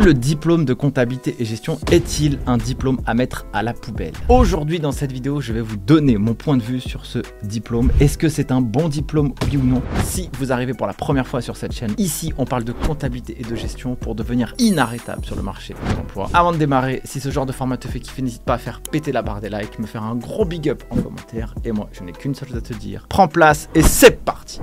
Le diplôme de comptabilité et gestion est-il un diplôme à mettre à la poubelle? Aujourd'hui dans cette vidéo, je vais vous donner mon point de vue sur ce diplôme. Est-ce que c'est un bon diplôme, oui ou non? Si vous arrivez pour la première fois sur cette chaîne, ici on parle de comptabilité et de gestion pour devenir inarrêtable sur le marché de l'emploi. Avant de démarrer, si ce genre de format te fait kiffer, n'hésite pas à faire péter la barre des likes, me faire un gros big up en commentaire. Et moi, je n'ai qu'une seule chose à te dire. Prends place et c'est parti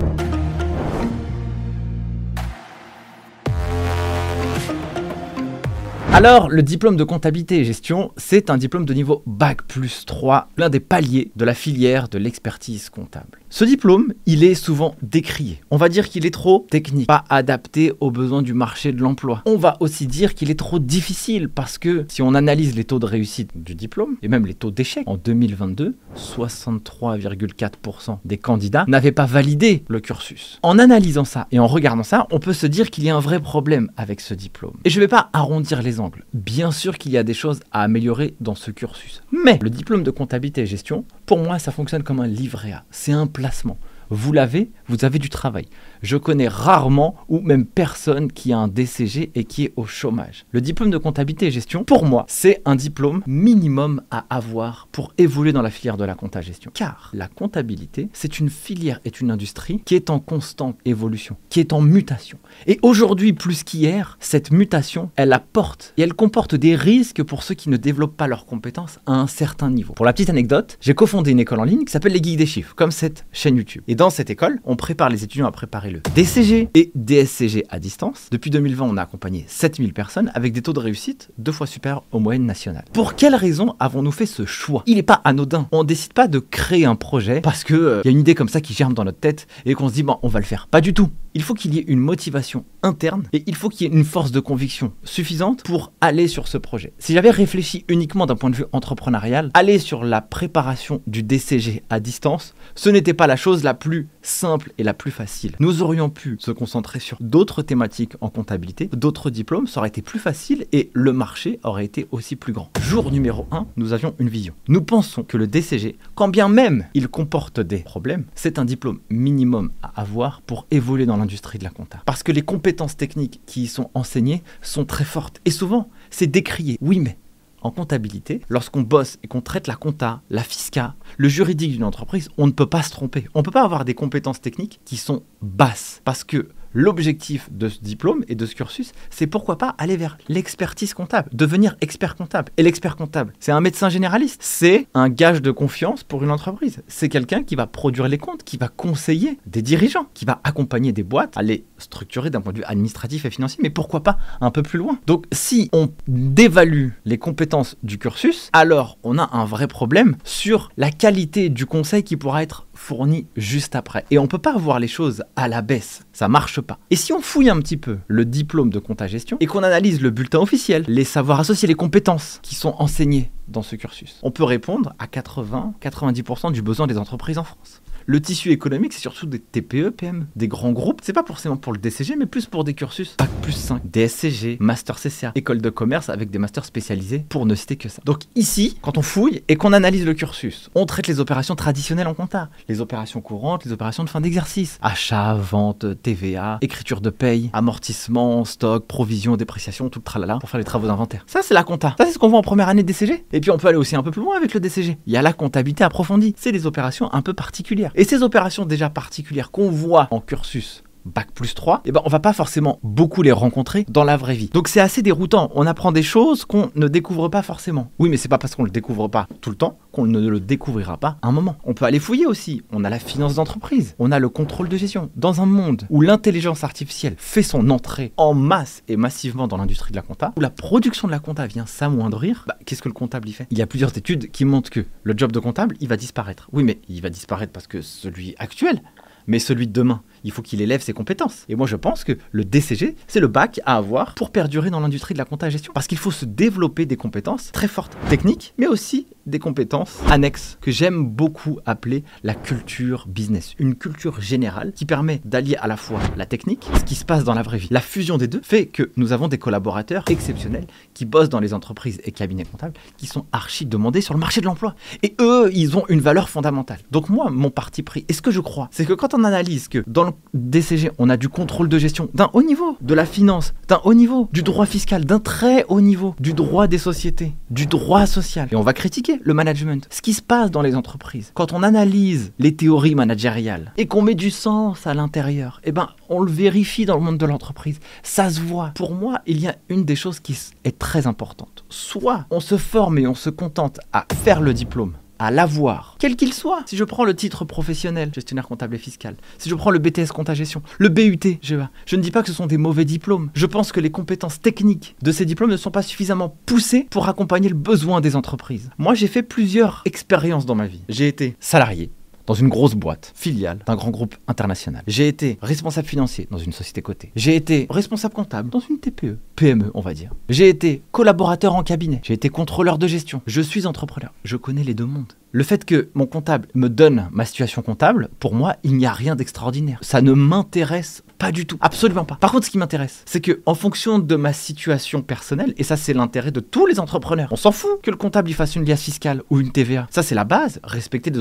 Alors, le diplôme de comptabilité et gestion, c'est un diplôme de niveau Bac plus 3, l'un des paliers de la filière de l'expertise comptable. Ce diplôme, il est souvent décrié. On va dire qu'il est trop technique, pas adapté aux besoins du marché de l'emploi. On va aussi dire qu'il est trop difficile parce que si on analyse les taux de réussite du diplôme et même les taux d'échec, en 2022, 63,4% des candidats n'avaient pas validé le cursus. En analysant ça et en regardant ça, on peut se dire qu'il y a un vrai problème avec ce diplôme. Et je ne vais pas arrondir les angles. Bien sûr qu'il y a des choses à améliorer dans ce cursus. Mais le diplôme de comptabilité et gestion, pour moi, ça fonctionne comme un livret A. C'est un placement. Vous l'avez, vous avez du travail. Je connais rarement ou même personne qui a un DCG et qui est au chômage. Le diplôme de comptabilité et gestion, pour moi, c'est un diplôme minimum à avoir pour évoluer dans la filière de la compta gestion. Car la comptabilité, c'est une filière et une industrie qui est en constante évolution, qui est en mutation. Et aujourd'hui, plus qu'hier, cette mutation, elle apporte et elle comporte des risques pour ceux qui ne développent pas leurs compétences à un certain niveau. Pour la petite anecdote, j'ai cofondé une école en ligne qui s'appelle les Geeks des chiffres, comme cette chaîne YouTube. Dans cette école, on prépare les étudiants à préparer le DCG et DSCG à distance. Depuis 2020, on a accompagné 7000 personnes avec des taux de réussite deux fois supérieurs aux moyennes nationales. Pour quelles raisons avons-nous fait ce choix? Il n'est pas anodin. On décide pas de créer un projet parce qu'il euh, y a une idée comme ça qui germe dans notre tête et qu'on se dit, bon, on va le faire. Pas du tout il faut qu'il y ait une motivation interne et il faut qu'il y ait une force de conviction suffisante pour aller sur ce projet. Si j'avais réfléchi uniquement d'un point de vue entrepreneurial, aller sur la préparation du DCG à distance, ce n'était pas la chose la plus simple et la plus facile. Nous aurions pu se concentrer sur d'autres thématiques en comptabilité, d'autres diplômes, ça aurait été plus facile et le marché aurait été aussi plus grand. Jour numéro 1, nous avions une vision. Nous pensons que le DCG, quand bien même il comporte des problèmes, c'est un diplôme minimum à avoir pour évoluer dans l'industrie de la compta. Parce que les compétences techniques qui y sont enseignées sont très fortes. Et souvent, c'est décrié. Oui, mais en comptabilité, lorsqu'on bosse et qu'on traite la compta, la fisca, le juridique d'une entreprise, on ne peut pas se tromper. On ne peut pas avoir des compétences techniques qui sont basses. Parce que L'objectif de ce diplôme et de ce cursus, c'est pourquoi pas aller vers l'expertise comptable, devenir expert comptable. Et l'expert comptable, c'est un médecin généraliste, c'est un gage de confiance pour une entreprise. C'est quelqu'un qui va produire les comptes, qui va conseiller des dirigeants, qui va accompagner des boîtes à les structurer d'un point de vue administratif et financier, mais pourquoi pas un peu plus loin. Donc si on dévalue les compétences du cursus, alors on a un vrai problème sur la qualité du conseil qui pourra être fourni juste après. Et on ne peut pas voir les choses à la baisse, ça marche pas. Et si on fouille un petit peu le diplôme de compta gestion et qu'on analyse le bulletin officiel, les savoirs associés, les compétences qui sont enseignées dans ce cursus, on peut répondre à 80-90% du besoin des entreprises en France. Le tissu économique, c'est surtout des TPE, PM, des grands groupes. C'est pas forcément pour le DCG, mais plus pour des cursus Bac plus 5, DSCG, Master CCA, école de commerce avec des masters spécialisés, pour ne citer que ça. Donc ici, quand on fouille et qu'on analyse le cursus, on traite les opérations traditionnelles en compta, les opérations courantes, les opérations de fin d'exercice, achat, vente, TVA, écriture de paye, amortissement, stock, provision, dépréciation, tout le tralala pour faire les travaux d'inventaire. Ça, c'est la compta. Ça, c'est ce qu'on voit en première année de DCG. Et puis on peut aller aussi un peu plus loin avec le DCG. Il y a la comptabilité approfondie. C'est des opérations un peu particulières. Et ces opérations déjà particulières qu'on voit en cursus Bac plus 3, eh ben, on va pas forcément beaucoup les rencontrer dans la vraie vie. Donc c'est assez déroutant. On apprend des choses qu'on ne découvre pas forcément. Oui, mais c'est pas parce qu'on le découvre pas tout le temps qu'on ne le découvrira pas un moment. On peut aller fouiller aussi. On a la finance d'entreprise. On a le contrôle de gestion. Dans un monde où l'intelligence artificielle fait son entrée en masse et massivement dans l'industrie de la compta, où la production de la compta vient s'amoindrir, bah, qu'est-ce que le comptable y fait? Il y a plusieurs études qui montrent que le job de comptable, il va disparaître. Oui, mais il va disparaître parce que celui actuel, mais celui de demain, il faut qu'il élève ses compétences. Et moi, je pense que le DCG, c'est le bac à avoir pour perdurer dans l'industrie de la compta gestion. Parce qu'il faut se développer des compétences très fortes, techniques, mais aussi des compétences annexes que j'aime beaucoup appeler la culture business. Une culture générale qui permet d'allier à la fois la technique, ce qui se passe dans la vraie vie. La fusion des deux fait que nous avons des collaborateurs exceptionnels qui bossent dans les entreprises et cabinets comptables qui sont archi demandés sur le marché de l'emploi. Et eux, ils ont une valeur fondamentale. Donc moi, mon parti pris, et ce que je crois, c'est que quand on analyse que dans le un DCG, on a du contrôle de gestion d'un haut niveau, de la finance d'un haut niveau, du droit fiscal d'un très haut niveau, du droit des sociétés, du droit social. Et on va critiquer le management. Ce qui se passe dans les entreprises, quand on analyse les théories managériales et qu'on met du sens à l'intérieur, eh ben, on le vérifie dans le monde de l'entreprise. Ça se voit. Pour moi, il y a une des choses qui est très importante. Soit on se forme et on se contente à faire le diplôme à l'avoir, quel qu'il soit. Si je prends le titre professionnel, gestionnaire comptable et fiscal, si je prends le BTS compta gestion, le BUT, je ne dis pas que ce sont des mauvais diplômes. Je pense que les compétences techniques de ces diplômes ne sont pas suffisamment poussées pour accompagner le besoin des entreprises. Moi, j'ai fait plusieurs expériences dans ma vie. J'ai été salarié, dans une grosse boîte, filiale d'un grand groupe international. J'ai été responsable financier dans une société cotée. J'ai été responsable comptable dans une TPE, PME, on va dire. J'ai été collaborateur en cabinet. J'ai été contrôleur de gestion. Je suis entrepreneur. Je connais les deux mondes. Le fait que mon comptable me donne ma situation comptable, pour moi, il n'y a rien d'extraordinaire. Ça ne m'intéresse pas du tout. Absolument pas. Par contre, ce qui m'intéresse, c'est que en fonction de ma situation personnelle, et ça c'est l'intérêt de tous les entrepreneurs, on s'en fout que le comptable y fasse une liasse fiscale ou une TVA. Ça c'est la base, respecter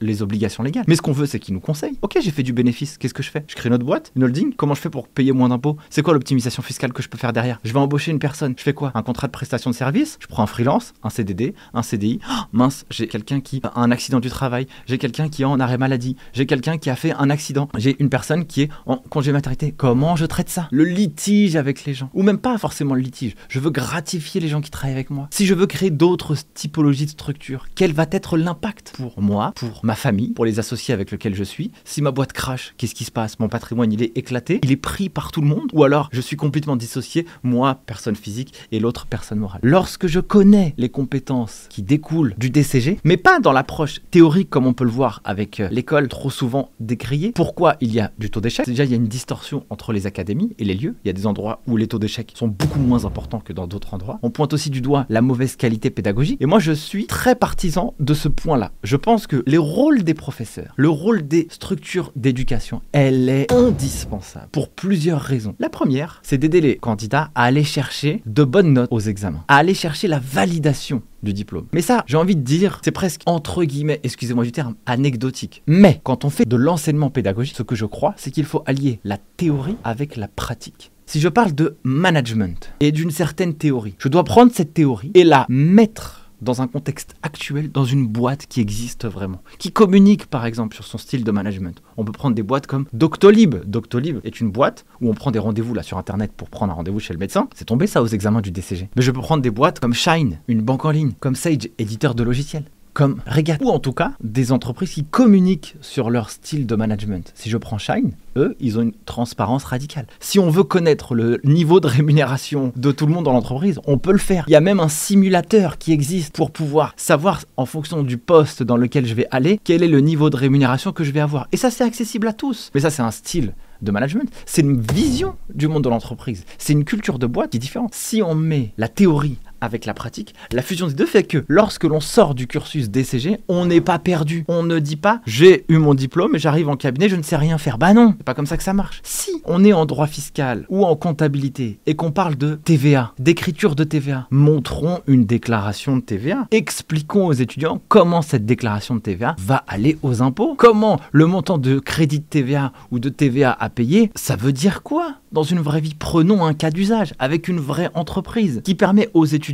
les obligations légales. Mais ce qu'on veut, c'est qu'il nous conseille. Ok, j'ai fait du bénéfice, qu'est-ce que je fais? Je crée une autre boîte, une holding. Comment je fais pour payer moins d'impôts? C'est quoi l'optimisation fiscale que je peux faire derrière? Je vais embaucher une personne. Je fais quoi? Un contrat de prestation de service? Je prends un freelance, un CDD, un CDI. Oh, mince, j'ai quelqu'un qui a un accident du travail. J'ai quelqu'un qui est en arrêt maladie. J'ai quelqu'un qui a fait un accident. J'ai une personne qui est en congé maternité Comment je traite ça? Le litige avec les gens. Ou même pas forcément le litige. Je veux gratifier les gens qui travaillent avec moi. Si je veux créer d'autres typologies de structures, quel va être l'impact? Pour moi, pour ma famille, pour les associés avec lesquels je suis Si ma boîte crache, qu'est-ce qui se passe? Mon patrimoine, il est éclaté, il est pris par tout le monde Ou alors je suis complètement dissocié, moi, personne physique, et l'autre, personne morale. Lorsque je connais les compétences qui découlent du DCG, mais pas dans l'approche théorique comme on peut le voir avec euh, l'école trop souvent décriée, pourquoi il y a du taux d'échec? Déjà, il y a une distorsion entre les académies et les lieux. Il y a des endroits où les taux d'échec sont beaucoup moins importants que dans d'autres endroits. On pointe aussi du doigt la mauvaise qualité pédagogique. Et moi, je suis très partisan de ce point-là. Je pense que les rôles des professeurs, le rôle des structures d'éducation, elle est indispensable pour plusieurs raisons. La première, c'est d'aider les candidats à aller chercher de bonnes notes aux examens, à aller chercher la validation du diplôme. Mais ça, j'ai envie de dire, c'est presque entre guillemets, excusez-moi du terme, anecdotique. Mais quand on fait de l'enseignement pédagogique, ce que je crois, c'est qu'il faut allier la théorie avec la pratique. Si je parle de management et d'une certaine théorie, je dois prendre cette théorie et la mettre dans un contexte actuel, dans une boîte qui existe vraiment, qui communique par exemple sur son style de management. On peut prendre des boîtes comme Doctolib. Doctolib est une boîte où on prend des rendez-vous là sur internet pour prendre un rendez-vous chez le médecin. C'est tombé ça aux examens du DCG. Mais je peux prendre des boîtes comme Shine, une banque en ligne, comme Sage, éditeur de logiciels comme Regat, ou en tout cas des entreprises qui communiquent sur leur style de management. Si je prends Shine, eux, ils ont une transparence radicale. Si on veut connaître le niveau de rémunération de tout le monde dans l'entreprise, on peut le faire. Il y a même un simulateur qui existe pour pouvoir savoir, en fonction du poste dans lequel je vais aller, quel est le niveau de rémunération que je vais avoir. Et ça, c'est accessible à tous. Mais ça, c'est un style de management, c'est une vision du monde de l'entreprise. C'est une culture de boîte qui est différente. Si on met la théorie avec la pratique, la fusion des deux fait que lorsque l'on sort du cursus DCG, on n'est pas perdu. On ne dit pas j'ai eu mon diplôme et j'arrive en cabinet, je ne sais rien faire. Bah non, c'est pas comme ça que ça marche. Si on est en droit fiscal ou en comptabilité et qu'on parle de TVA, d'écriture de TVA, montrons une déclaration de TVA. Expliquons aux étudiants comment cette déclaration de TVA va aller aux impôts. Comment le montant de crédit de TVA ou de TVA à payer, ça veut dire quoi? Dans une vraie vie Prenons un cas d'usage avec une vraie entreprise qui permet aux étudiants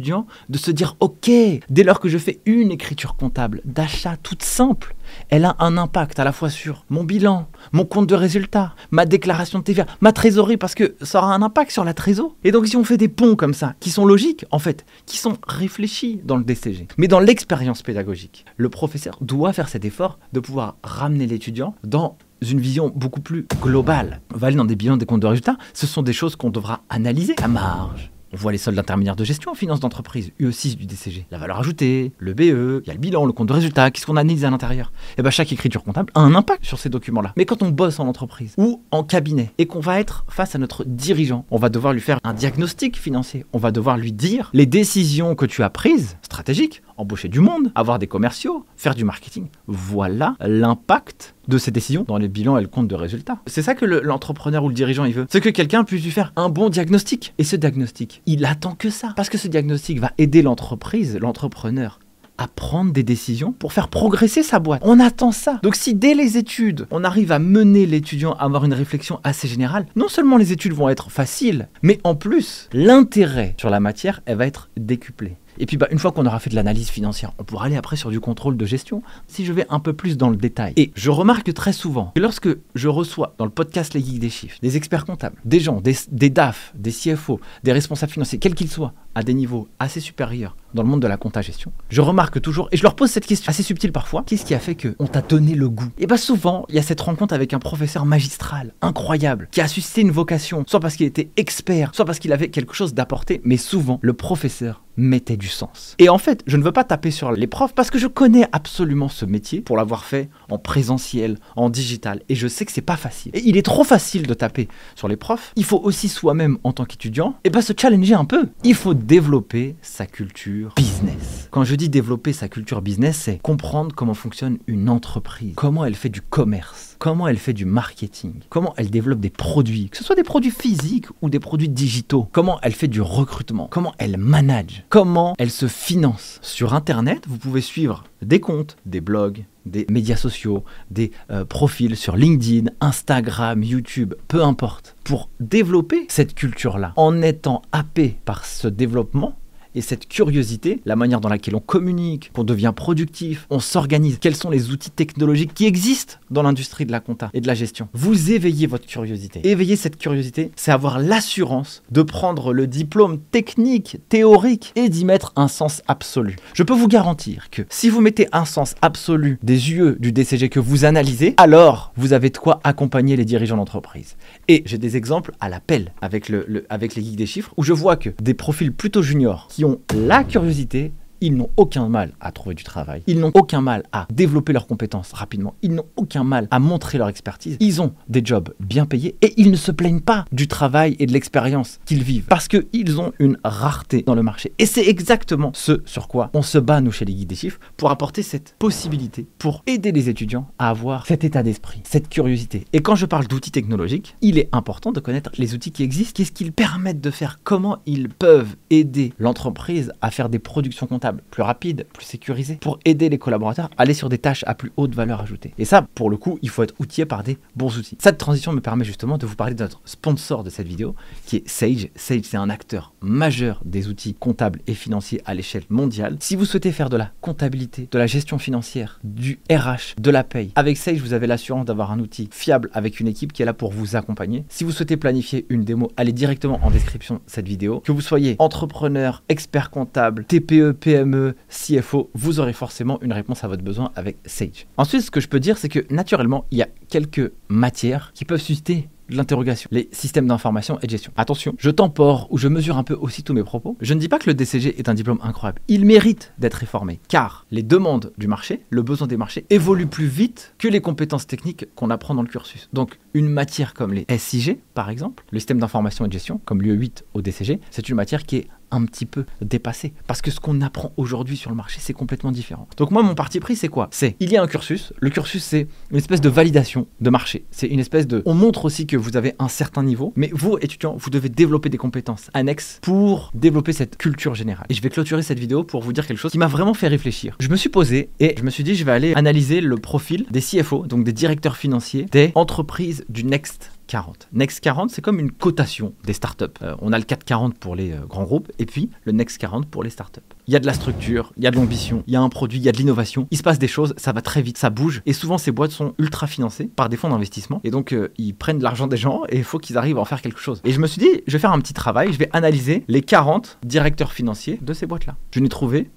de se dire ok, dès lors que je fais une écriture comptable d'achat toute simple, elle a un impact à la fois sur mon bilan, mon compte de résultat, ma déclaration de TVA, ma trésorerie, parce que ça aura un impact sur la trésorerie. Et donc si on fait des ponts comme ça, qui sont logiques en fait, qui sont réfléchis dans le DCG, mais dans l'expérience pédagogique, le professeur doit faire cet effort de pouvoir ramener l'étudiant dans une vision beaucoup plus globale. On va aller dans des bilans, des comptes de résultats, ce sont des choses qu'on devra analyser. La marge, on voit les soldes intermédiaires de gestion en finance d'entreprise, UE6 du DCG. La valeur ajoutée, le BE, il y a le bilan, le compte de résultat, qu'est-ce qu'on analyse à l'intérieur? Et eh bien chaque écriture comptable a un impact sur ces documents-là. Mais quand on bosse en entreprise ou en cabinet et qu'on va être face à notre dirigeant, on va devoir lui faire un diagnostic financier. On va devoir lui dire les décisions que tu as prises, stratégiques, embaucher du monde, avoir des commerciaux, faire du marketing. Voilà l'impact de ces décisions dans les bilans et le compte de résultats. C'est ça que l'entrepreneur ou le dirigeant il veut. C'est que quelqu'un puisse lui faire un bon diagnostic. Et ce diagnostic, il attend que ça. Parce que ce diagnostic va aider l'entreprise, l'entrepreneur, à prendre des décisions pour faire progresser sa boîte. On attend ça. Donc si dès les études, on arrive à mener l'étudiant à avoir une réflexion assez générale, non seulement les études vont être faciles, mais en plus, l'intérêt sur la matière, elle va être décuplé. Et puis bah, une fois qu'on aura fait de l'analyse financière, on pourra aller après sur du contrôle de gestion, si je vais un peu plus dans le détail. Et je remarque très souvent que lorsque je reçois dans le podcast Les Geeks des chiffres, des experts comptables, des gens, des, des DAF, des CFO, des responsables financiers, quels qu'ils soient, à des niveaux assez supérieurs dans le monde de la compta gestion, je remarque toujours, et je leur pose cette question assez subtile parfois, qu'est-ce qui a fait qu'on t'a donné le goût? Et bien souvent, il y a cette rencontre avec un professeur magistral, incroyable, qui a suscité une vocation, soit parce qu'il était expert, soit parce qu'il avait quelque chose d'apporté, mais souvent, le professeur mettait du sens. Et en fait, je ne veux pas taper sur les profs parce que je connais absolument ce métier pour l'avoir fait en présentiel, en digital, et je sais que c'est pas facile. Et il est trop facile de taper sur les profs. Il faut aussi soi-même, en tant qu'étudiant, et ben se challenger un peu. Il faut développer sa culture business. Quand je dis développer sa culture business, c'est comprendre comment fonctionne une entreprise, comment elle fait du commerce, comment elle fait du marketing, comment elle développe des produits, que ce soit des produits physiques ou des produits digitaux, comment elle fait du recrutement, comment elle manage, comment elle se finance. Sur Internet, vous pouvez suivre des comptes, des blogs, des médias sociaux, des euh, profils sur LinkedIn, Instagram, YouTube, peu importe, pour développer cette culture-là. En étant happé par ce développement et cette curiosité, la manière dans laquelle on communique, qu'on devient productif, on s'organise, quels sont les outils technologiques qui existent dans l'industrie de la compta et de la gestion. Vous éveillez votre curiosité. Éveiller cette curiosité, c'est avoir l'assurance de prendre le diplôme technique, théorique et d'y mettre un sens absolu. Je peux vous garantir que si vous mettez un sens absolu des yeux du DCG que vous analysez, alors vous avez de quoi accompagner les dirigeants d'entreprise. Et j'ai des exemples à l'appel avec, le, avec les geeks des chiffres où je vois que des profils plutôt juniors qui la curiosité ils n'ont aucun mal à trouver du travail. Ils n'ont aucun mal à développer leurs compétences rapidement. Ils n'ont aucun mal à montrer leur expertise. Ils ont des jobs bien payés et ils ne se plaignent pas du travail et de l'expérience qu'ils vivent parce qu'ils ont une rareté dans le marché. Et c'est exactement ce sur quoi on se bat, nous, chez les guides des chiffres, pour apporter cette possibilité, pour aider les étudiants à avoir cet état d'esprit, cette curiosité. Et quand je parle d'outils technologiques, il est important de connaître les outils qui existent, qu'est-ce qu'ils permettent de faire, comment ils peuvent aider l'entreprise à faire des productions comptables? Plus rapide, plus sécurisé, pour aider les collaborateurs à aller sur des tâches à plus haute valeur ajoutée. Et ça, pour le coup, il faut être outillé par des bons outils. Cette transition me permet justement de vous parler de notre sponsor de cette vidéo, qui est Sage. Sage, c'est un acteur majeur des outils comptables et financiers à l'échelle mondiale. Si vous souhaitez faire de la comptabilité, de la gestion financière, du RH, de la paye, avec Sage, vous avez l'assurance d'avoir un outil fiable avec une équipe qui est là pour vous accompagner. Si vous souhaitez planifier une démo, allez directement en description de cette vidéo. Que vous soyez entrepreneur, expert comptable, TPE, CFO, vous aurez forcément une réponse à votre besoin avec Sage. Ensuite, ce que je peux dire, c'est que naturellement, il y a quelques matières qui peuvent susciter l'interrogation, les systèmes d'information et de gestion. Attention, je tempore ou je mesure un peu aussi tous mes propos. Je ne dis pas que le DCG est un diplôme incroyable. Il mérite d'être réformé car les demandes du marché, le besoin des marchés évoluent plus vite que les compétences techniques qu'on apprend dans le cursus. Donc, une matière comme les SIG, par exemple, le système d'information et de gestion, comme l'UE8 au DCG, c'est une matière qui est un petit peu dépassé. Parce que ce qu'on apprend aujourd'hui sur le marché, c'est complètement différent. Donc moi, mon parti pris, c'est quoi? C'est, il y a un cursus. Le cursus, c'est une espèce de validation de marché. C'est une espèce de... On montre aussi que vous avez un certain niveau, mais vous, étudiants, vous devez développer des compétences annexes pour développer cette culture générale. Et je vais clôturer cette vidéo pour vous dire quelque chose qui m'a vraiment fait réfléchir. Je me suis posé et je me suis dit, je vais aller analyser le profil des CFO, donc des directeurs financiers des entreprises du Next 40. Next 40, c'est comme une cotation des startups. Euh, on a le 440 pour les euh, grands groupes et puis le Next 40 pour les startups. Il y a de la structure, il y a de l'ambition, il y a un produit, il y a de l'innovation. Il se passe des choses, ça va très vite, ça bouge. Et souvent, ces boîtes sont ultra financées par des fonds d'investissement. Et donc, euh, ils prennent l'argent des gens et il faut qu'ils arrivent à en faire quelque chose. Et je me suis dit, je vais faire un petit travail, je vais analyser les 40 directeurs financiers de ces boîtes-là. Je n'ai trouvé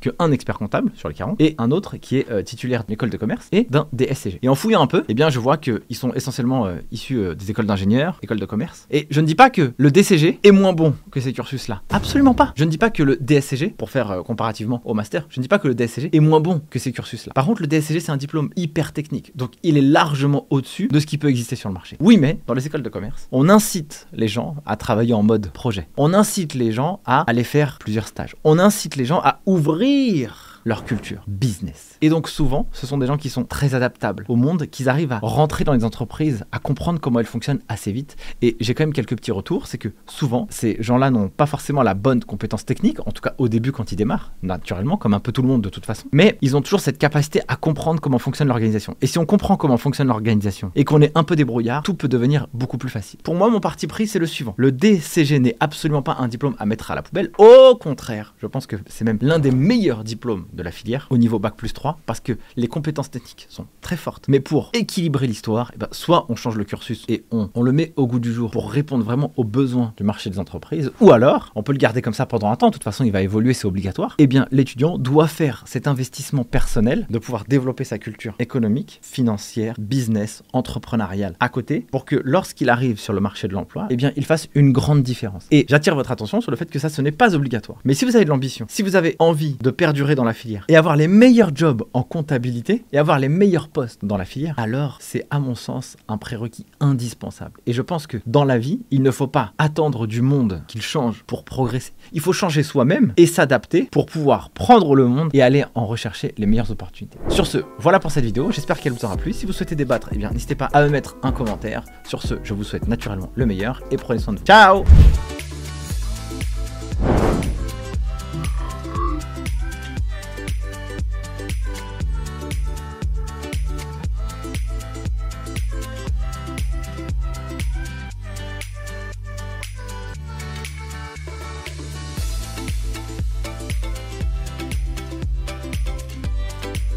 qu'un expert comptable sur les 40 et un autre qui est euh, titulaire d'une école de commerce et d'un DSCG. Et en fouillant un peu, eh bien, je vois qu'ils sont essentiellement euh, issus euh, des écoles d'ingénieurs, écoles de commerce. Et je ne dis pas que le DCG est moins bon que ces cursus-là. Absolument pas. Je ne dis pas que le DSCG, pour faire comparativement au master, je ne dis pas que le DSCG est moins bon que ces cursus-là. Par contre, le DSCG, c'est un diplôme hyper technique. Donc, il est largement au-dessus de ce qui peut exister sur le marché. Oui, mais dans les écoles de commerce, on incite les gens à travailler en mode projet. On incite les gens à aller faire plusieurs stages. On incite les gens à ouvrir rire leur culture business. Et donc souvent, ce sont des gens qui sont très adaptables au monde, qu'ils arrivent à rentrer dans les entreprises, à comprendre comment elles fonctionnent assez vite. Et j'ai quand même quelques petits retours, c'est que souvent, ces gens-là n'ont pas forcément la bonne compétence technique, en tout cas au début quand ils démarrent, naturellement, comme un peu tout le monde de toute façon. Mais ils ont toujours cette capacité à comprendre comment fonctionne l'organisation. Et si on comprend comment fonctionne l'organisation et qu'on est un peu débrouillard, tout peut devenir beaucoup plus facile. Pour moi, mon parti pris, c'est le suivant. Le DCG n'est absolument pas un diplôme à mettre à la poubelle. Au contraire, je pense que c'est même l'un des meilleurs diplômes de la filière au niveau Bac plus 3 parce que les compétences techniques sont très fortes. Mais pour équilibrer l'histoire, eh ben, soit on change le cursus et on, le met au goût du jour pour répondre vraiment aux besoins du marché des entreprises, ou alors on peut le garder comme ça pendant un temps, de toute façon il va évoluer, c'est obligatoire. Eh bien, l'étudiant doit faire cet investissement personnel de pouvoir développer sa culture économique, financière, business, entrepreneuriale à côté pour que lorsqu'il arrive sur le marché de l'emploi, eh bien, il fasse une grande différence. Et j'attire votre attention sur le fait que ça, ce n'est pas obligatoire. Mais si vous avez de l'ambition, si vous avez envie de perdurer dans la et avoir les meilleurs jobs en comptabilité et avoir les meilleurs postes dans la filière, alors c'est à mon sens un prérequis indispensable. Et je pense que dans la vie, il ne faut pas attendre du monde qu'il change pour progresser. Il faut changer soi-même et s'adapter pour pouvoir prendre le monde et aller en rechercher les meilleures opportunités. Sur ce, voilà pour cette vidéo. J'espère qu'elle vous aura plu. Si vous souhaitez débattre, eh bien, n'hésitez pas à me mettre un commentaire. Sur ce, je vous souhaite naturellement le meilleur et prenez soin de vous. Ciao